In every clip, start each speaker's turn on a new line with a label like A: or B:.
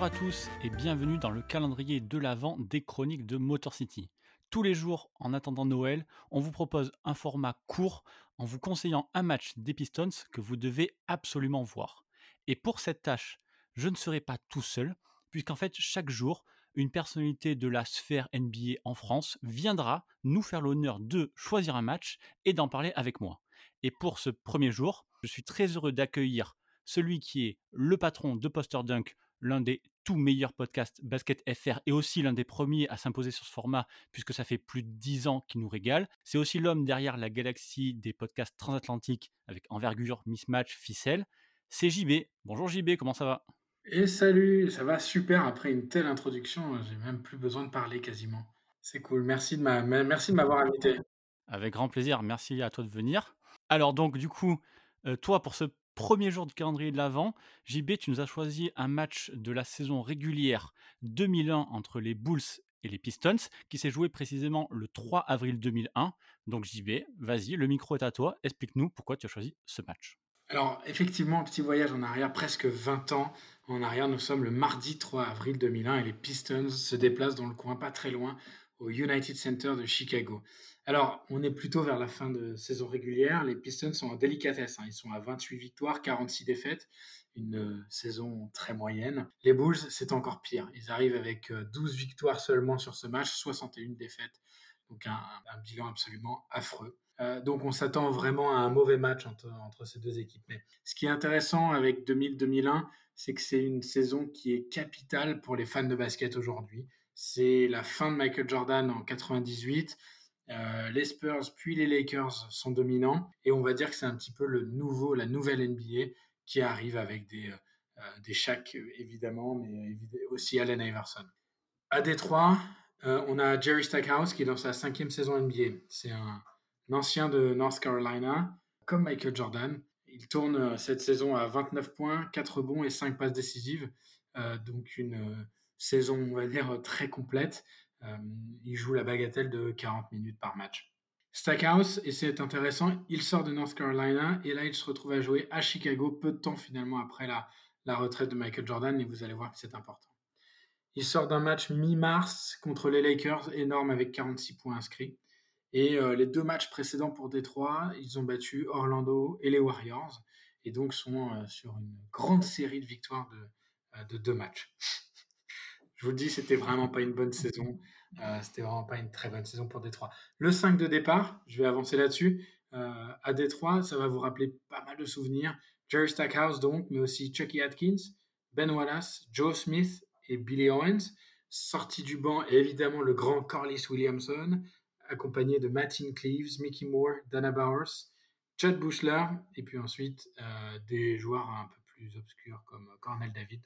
A: Bonjour à tous et bienvenue dans le calendrier de l'Avent des chroniques de Motor City. Tous les jours, en attendant Noël, on vous propose un format court en vous conseillant un match des Pistons que vous devez absolument voir. Et pour cette tâche, je ne serai pas tout seul, puisqu'en fait, chaque jour, une personnalité de la sphère NBA en France viendra nous faire l'honneur de choisir un match et d'en parler avec moi. Et pour ce premier jour, je suis très heureux d'accueillir celui qui est le patron de Poster Dunk, l'un des tout meilleurs podcasts Basket FR et aussi l'un des premiers à s'imposer sur ce format puisque ça fait plus de 10 ans qu'il nous régale. C'est aussi l'homme derrière la galaxie des podcasts transatlantiques avec envergure, mismatch, ficelle. C'est JB. Bonjour JB, comment ça va?
B: Et salut, ça va super après une telle introduction, j'ai même plus besoin de parler quasiment. C'est cool, merci de m'avoir invité.
A: Avec grand plaisir, merci à toi de venir. Alors donc du coup, euh, toi pour ce premier jour de calendrier de l'Avent, JB, tu nous as choisi un match de la saison régulière 2001 entre les Bulls et les Pistons, qui s'est joué précisément le 3 avril 2001. Donc JB, vas-y, le micro est à toi, explique-nous pourquoi tu as choisi ce match.
B: Alors effectivement, petit voyage en arrière, presque 20 ans en arrière, nous sommes le mardi 3 avril 2001 et les Pistons se déplacent dans le coin pas très loin au United Center de Chicago. Alors, on est plutôt vers la fin de saison régulière. Les Pistons sont en délicatesse. Hein. Ils sont à 28 victoires, 46 défaites. Une euh, saison très moyenne. Les Bulls, c'est encore pire. Ils arrivent avec 12 euh, victoires seulement sur ce match, 61 défaites. Donc un, bilan absolument affreux. Euh, donc on s'attend vraiment à un mauvais match entre, entre, ces deux équipes. Mais ce qui est intéressant avec 2000-2001, c'est que c'est une saison qui est capitale pour les fans de basket aujourd'hui. C'est la fin de Michael Jordan en 98 euh, les Spurs puis les Lakers sont dominants et on va dire que c'est un petit peu le nouveau, la nouvelle NBA qui arrive avec des, euh, des Shaq évidemment, mais aussi Allen Iverson. À Détroit, euh, on a Jerry Stackhouse qui est dans sa cinquième saison NBA. C'est un, ancien de North Carolina, comme Michael Jordan. Il tourne cette saison à 29 points, 4 bons et 5 passes décisives. donc une saison, on va dire, très complète. Euh, il joue la bagatelle de 40 minutes par match. Stackhouse, et c'est intéressant, il sort de North Carolina et là il se retrouve à jouer à Chicago peu de temps finalement après la, la retraite de Michael Jordan et vous allez voir que c'est important. Il sort d'un match mi-mars contre les Lakers, énorme avec 46 points inscrits. Et euh, les deux matchs précédents pour Détroit, ils ont battu Orlando et les Warriors et donc sont euh, sur une grande série de victoires de, de deux matchs. Je vous le dis, c'était vraiment pas une bonne saison. Euh, c'était vraiment pas une très bonne saison pour Détroit. Le 5 de départ, je vais avancer là-dessus. Euh, à Détroit, ça va vous rappeler pas mal de souvenirs. Jerry Stackhouse, donc, mais aussi Chucky Atkins, Ben Wallace, Joe Smith et Billy Owens. Sorti du banc, évidemment, le grand Corliss Williamson, accompagné de Martin Cleaves, Mickey Moore, Dana Bowers, Chad Bushler, et puis ensuite euh, des joueurs un peu plus obscurs comme Cornell David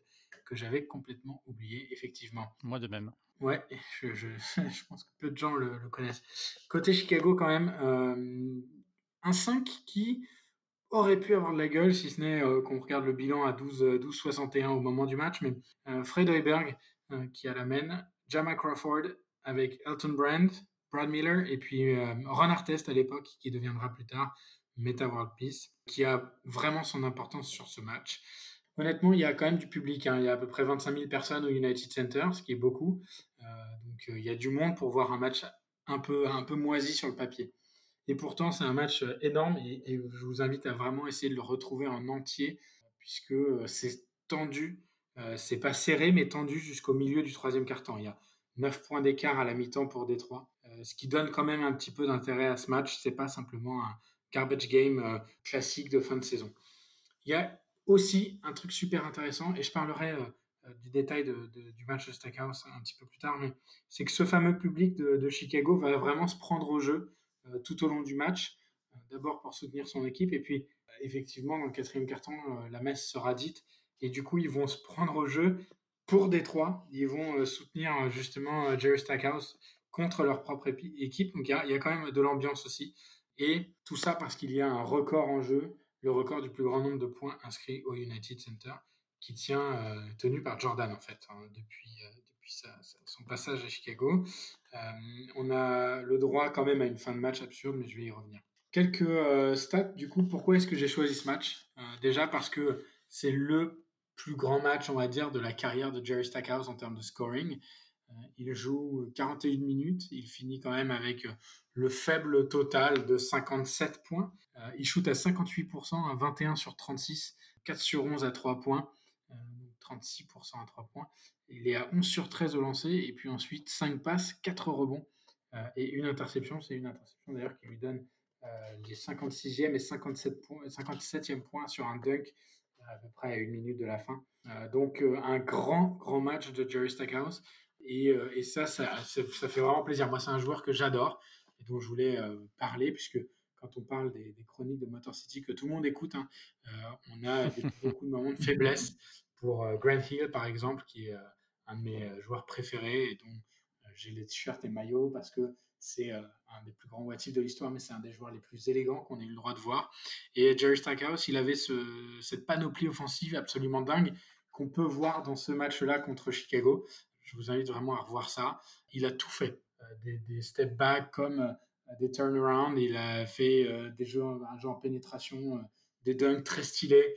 B: que j'avais complètement oublié, effectivement.
A: Moi de même.
B: Ouais, je, je, je pense que peu de gens le, connaissent. Côté Chicago, quand même, euh, un 5 qui aurait pu avoir de la gueule, si ce n'est euh, qu'on regarde le bilan à 12-61 au moment du match, mais euh, Fred Hoiberg qui a la mène, Jama Crawford avec Elton Brand, Brad Miller et puis Ron Artest à l'époque, qui deviendra plus tard Meta World Peace, qui a vraiment son importance sur ce match. Honnêtement, il y a quand même du public. Hein. Il y a à peu près 25 000 personnes au United Center, ce qui est beaucoup. Euh, donc euh, il y a du monde pour voir un match un peu, un peu moisi sur le papier. Et pourtant, c'est un match euh, énorme et, je vous invite à vraiment essayer de le retrouver en entier, puisque c'est tendu. c'est pas serré, mais tendu jusqu'au milieu du troisième quart-temps. Il y a 9 points d'écart à la mi-temps pour Détroit, ce qui donne quand même un petit peu d'intérêt à ce match. C'est pas simplement un garbage game classique de fin de saison. Il y a aussi un truc super intéressant, et je parlerai euh, euh, du détail du match de Stackhouse un petit peu plus tard, mais c'est que ce fameux public de, Chicago va vraiment se prendre au jeu euh, tout au long du match, d'abord pour soutenir son équipe, et puis effectivement, dans le quatrième carton, la messe sera dite, et du coup, ils vont se prendre au jeu pour Détroit, ils vont soutenir justement Jerry Stackhouse contre leur propre équipe, donc il y, y, a quand même de l'ambiance aussi, et tout ça parce qu'il y a un record en jeu, le record du plus grand nombre de points inscrits au United Center, qui tient euh, tenu par Jordan en fait, hein, depuis, euh, depuis son passage à Chicago. Euh, on a le droit quand même à une fin de match absurde, mais je vais y revenir. Quelques stats, du coup, pourquoi est-ce que j'ai choisi ce match? Déjà parce que c'est le plus grands matchs, on va dire, de la carrière de Jerry Stackhouse en termes de scoring. Il joue 41 minutes, il finit quand même avec le faible total de 57 points. Euh, il shoot à 58%, à 21 sur 36, 4 sur 11 à 3 points, 36% à 3 points. Il est à 11 sur 13 au lancer, et puis ensuite 5 passes, 4 rebonds et une interception. C'est une interception d'ailleurs qui lui donne les 56e et 57 points, 57e points sur un dunk à peu près à une minute de la fin. donc un grand, grand match de Jerry Stackhouse. Euh, et, ça, ça, ça, fait vraiment plaisir. Moi, c'est un joueur que j'adore et dont je voulais euh, parler, puisque quand on parle des, chroniques de Motor City, que tout le monde écoute, hein, euh, on a beaucoup de moments de faiblesse pour Grant Hill, par exemple, qui est un de mes joueurs préférés et dont j'ai les t-shirts et maillots parce que c'est un des plus grands watifs de l'histoire, mais c'est un des joueurs les plus élégants qu'on ait eu le droit de voir. Et Jerry Stackhouse, il avait ce, cette panoplie offensive absolument dingue qu'on peut voir dans ce match-là contre Chicago. Je vous invite vraiment à revoir ça. Il a tout fait. Euh, des, step back comme euh, des turnarounds. Il a fait euh, des jeux, un jeu en pénétration, des dunks très stylés,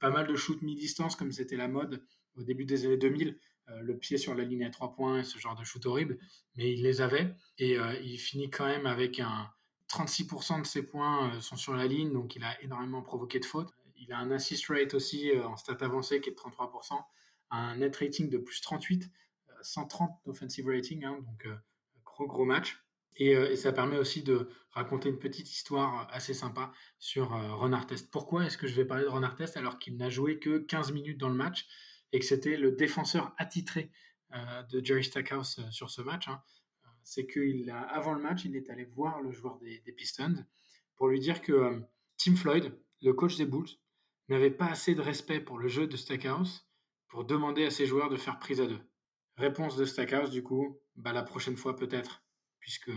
B: pas mal de shoots mi-distance comme c'était la mode au début des années 2000. le pied sur la ligne à trois points et ce genre de shoot horrible. Mais il les avait. Et il finit quand même avec un 36% de ses points sont sur la ligne. Donc il a énormément provoqué de fautes. Il a un assist rate aussi en stat avancé qui est de 33%. Un net rating de plus 38. 130 d'offensive rating, hein, donc gros match. Euh, et, ça permet aussi de raconter une petite histoire assez sympa sur euh, Ron Artest. Pourquoi est-ce que je vais parler de Ron Artest alors qu'il n'a joué que 15 minutes dans le match et que c'était le défenseur attitré de Jerry Stackhouse sur ce match hein? C'est qu'avant le match, il est allé voir le joueur des Pistons pour lui dire que Tim Floyd, le coach des Bulls, n'avait pas assez de respect pour le jeu de Stackhouse pour demander à ses joueurs de faire prise à deux. Réponse de Stackhouse, du coup, bah, la prochaine fois peut-être, puisque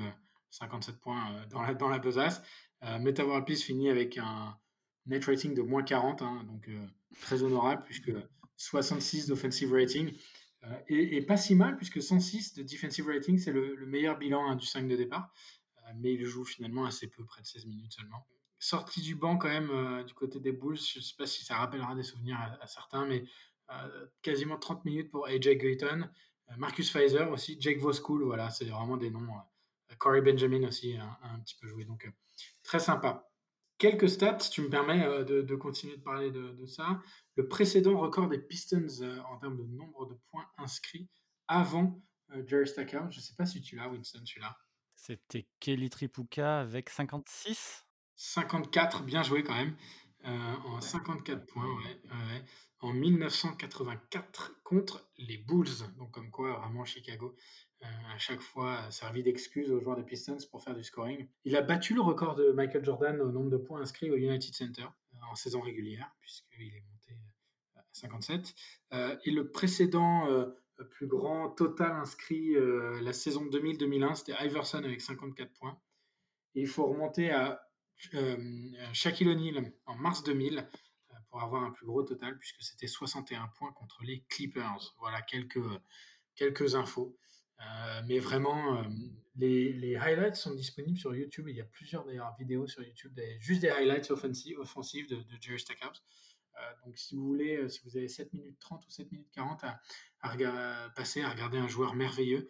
B: 57 points euh, dans, la, dans la besace. Euh, Meta World Peace finit avec un net rating de moins 40, hein, donc euh, très honorable, puisque 66 d'offensive rating. Euh, et, pas si mal, puisque 106 de defensive rating, c'est le, meilleur bilan hein, du 5 de départ. mais il joue finalement assez peu, près de 16 minutes seulement. Sorti du banc quand même du côté des Bulls, je ne sais pas si ça rappellera des souvenirs à certains, mais quasiment 30 minutes pour AJ Guyton, euh, Marcus Pfizer aussi, Jake Voskuhl, voilà, c'est vraiment des noms. Euh, Corey Benjamin aussi a, un petit peu joué, donc euh, très sympa. Quelques stats, tu me permets de, continuer de parler de, ça. Le précédent record des Pistons en termes de nombre de points inscrits avant Jerry Stackhouse, je ne sais pas si tu l'as, Winston, tu l'as.
A: C'était Kelly Tripuka avec 56
B: 54, bien joué quand même. en 54 points, ouais, en 1984 contre les Bulls. Donc comme quoi, vraiment, Chicago, euh, à chaque fois, servi d'excuse aux joueurs des Pistons pour faire du scoring. Il a battu le record de Michael Jordan au nombre de points inscrits au United Center euh, en saison régulière, puisqu'il est monté à 57. Euh, et le précédent plus grand total inscrit la saison 2000-2001, c'était Iverson avec 54 points. Il faut remonter à Shaquille O'Neal en mars 2000 pour avoir un plus gros total, puisque c'était 61 points contre les Clippers. Voilà quelques, quelques infos. Euh, mais vraiment, euh, les, highlights sont disponibles sur YouTube. Il y a plusieurs d'ailleurs vidéos sur YouTube, juste des highlights offensives, offensives de, Jerry Stackhouse. Euh, donc si vous voulez, si vous avez 7 minutes 30 ou 7 minutes 40 à, à passer à regarder un joueur merveilleux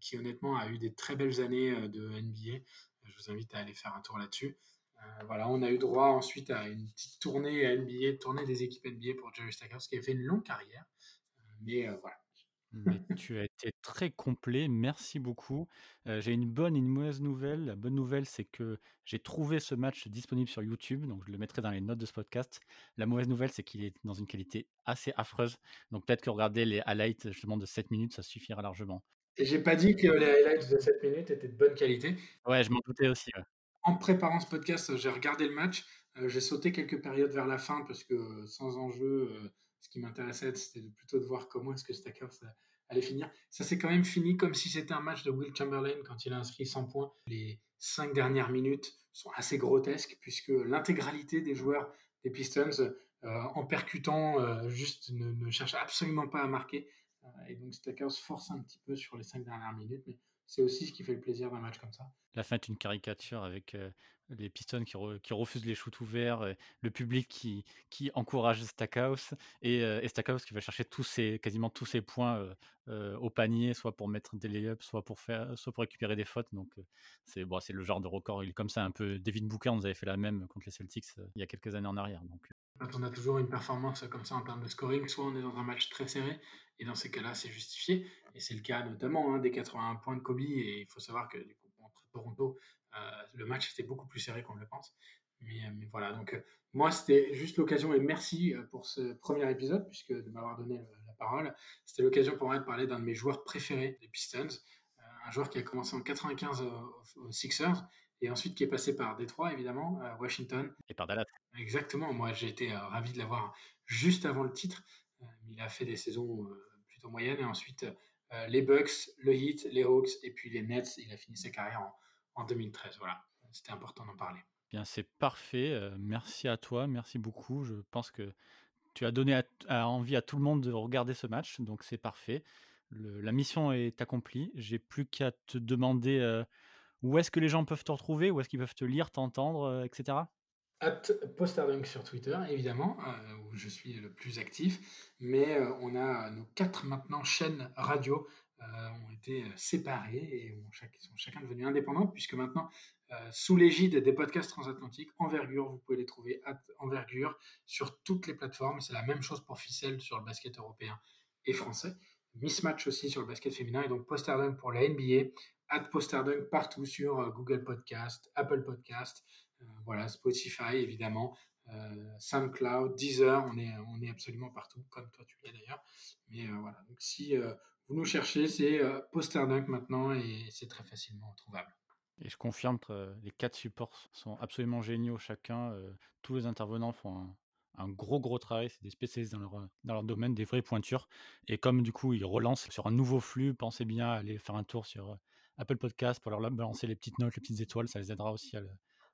B: qui honnêtement a eu des très belles années de NBA, je vous invite à aller faire un tour là-dessus. Euh, voilà, on a eu droit ensuite à une petite tournée à NBA, tournée des équipes NBA pour Jerry Stackhouse, qui a fait une longue carrière. Euh, mais euh, voilà.
A: tu as été très complet, merci beaucoup. j'ai une bonne et une mauvaise nouvelle. La bonne nouvelle, c'est que j'ai trouvé ce match disponible sur YouTube, donc je le mettrai dans les notes de ce podcast. La mauvaise nouvelle, c'est qu'il est dans une qualité assez affreuse. Donc peut-être que regarder les highlights justement de 7 minutes, ça suffira largement.
B: Et j'ai pas dit que les highlights de 7 minutes étaient de bonne qualité.
A: Ouais, je m'en doutais aussi
B: en préparant ce podcast, j'ai regardé le match. Euh, j'ai sauté quelques périodes vers la fin parce que euh, sans enjeu, euh, ce qui m'intéressait, c'était plutôt de voir comment est-ce que Stackhouse allait finir. Ça s'est quand même fini comme si c'était un match de Will Chamberlain quand il a inscrit 100 points. Les cinq dernières minutes sont assez grotesques puisque l'intégralité des joueurs des Pistons, en percutant, juste ne, ne, cherche absolument pas à marquer. et donc Stackhouse force un petit peu sur les cinq dernières minutes, c'est aussi ce qui fait le plaisir d'un match comme ça.
A: La fin est une caricature avec les Pistons qui, refusent les shoots ouverts, le public qui, encourage Stackhouse et, et, Stackhouse qui va chercher quasiment tous ses points au panier, soit pour mettre des layups, soit pour, soit pour récupérer des fautes. Donc c'est le genre de record. Comme ça un peu. David Booker nous avait fait la même contre les Celtics il y a quelques années en arrière. Donc,
B: quand on a toujours une performance comme ça en termes de scoring, soit on est dans un match très serré, et dans ces cas-là, c'est justifié. Et c'est le cas notamment hein, des 81 points de Kobe, et il faut savoir que du coup, contre Toronto, euh, le match était beaucoup plus serré qu'on le pense. Mais, euh, voilà, donc euh, moi, c'était juste l'occasion, et merci pour ce premier épisode, puisque de m'avoir donné la parole. C'était l'occasion pour moi de parler d'un de mes joueurs préférés des Pistons, un joueur qui a commencé en 95 aux, Sixers, et ensuite qui est passé par Détroit, évidemment, Washington.
A: Et par Dallas.
B: Exactement, moi j'ai été ravi de l'avoir juste avant le titre. il a fait des saisons plutôt moyennes, et ensuite les Bucks, le Heat, les Hawks, et puis les Nets. Il a fini sa carrière en, en 2013. Voilà, c'était important d'en parler.
A: Bien, c'est parfait. Euh, merci à toi, merci beaucoup. Je pense que tu as donné envie à tout le monde de regarder ce match, donc c'est parfait. la mission est accomplie. J'ai plus qu'à te demander euh, où est-ce que les gens peuvent te retrouver, où est-ce qu'ils peuvent te lire, t'entendre, euh, etc.
B: At Postardunk sur Twitter, évidemment, où je suis le plus actif. Mais on a nos quatre maintenant chaînes radio euh, ont été euh, séparés et sont chacun devenus indépendants, puisque maintenant, euh, sous l'égide des podcasts transatlantiques, Envergure, vous pouvez les trouver Envergure sur toutes les plateformes. C'est la même chose pour Ficelle sur le basket européen et français. Mismatch aussi sur le basket féminin et donc Postardunk pour la NBA, at Postardunk partout sur Google Podcast, Apple Podcast, voilà, Spotify évidemment, SoundCloud, Deezer, on est, on est absolument partout, comme toi tu l'es d'ailleurs. Mais voilà, donc si vous nous cherchez, c'est euh, Posterdunk maintenant et c'est très facilement trouvable.
A: Et je confirme que euh, les quatre supports sont absolument géniaux chacun. Euh, tous les intervenants font un, gros gros travail, c'est des spécialistes dans leur, domaine, des vraies pointures. Et comme du coup ils relancent sur un nouveau flux, pensez bien à aller faire un tour sur Apple Podcast pour leur balancer les petites notes, les petites étoiles, ça les aidera aussi à,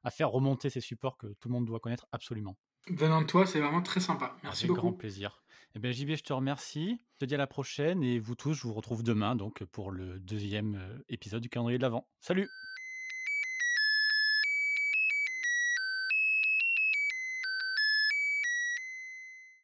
A: à faire remonter ces supports que tout le monde doit connaître absolument.
B: Venant de toi, c'est vraiment très sympa. Merci
A: Avec
B: beaucoup.
A: grand plaisir. Eh bien, JB, je te remercie. Je te dis à la prochaine et vous tous, je vous retrouve demain donc pour le deuxième euh, épisode du calendrier de l'Avent. Salut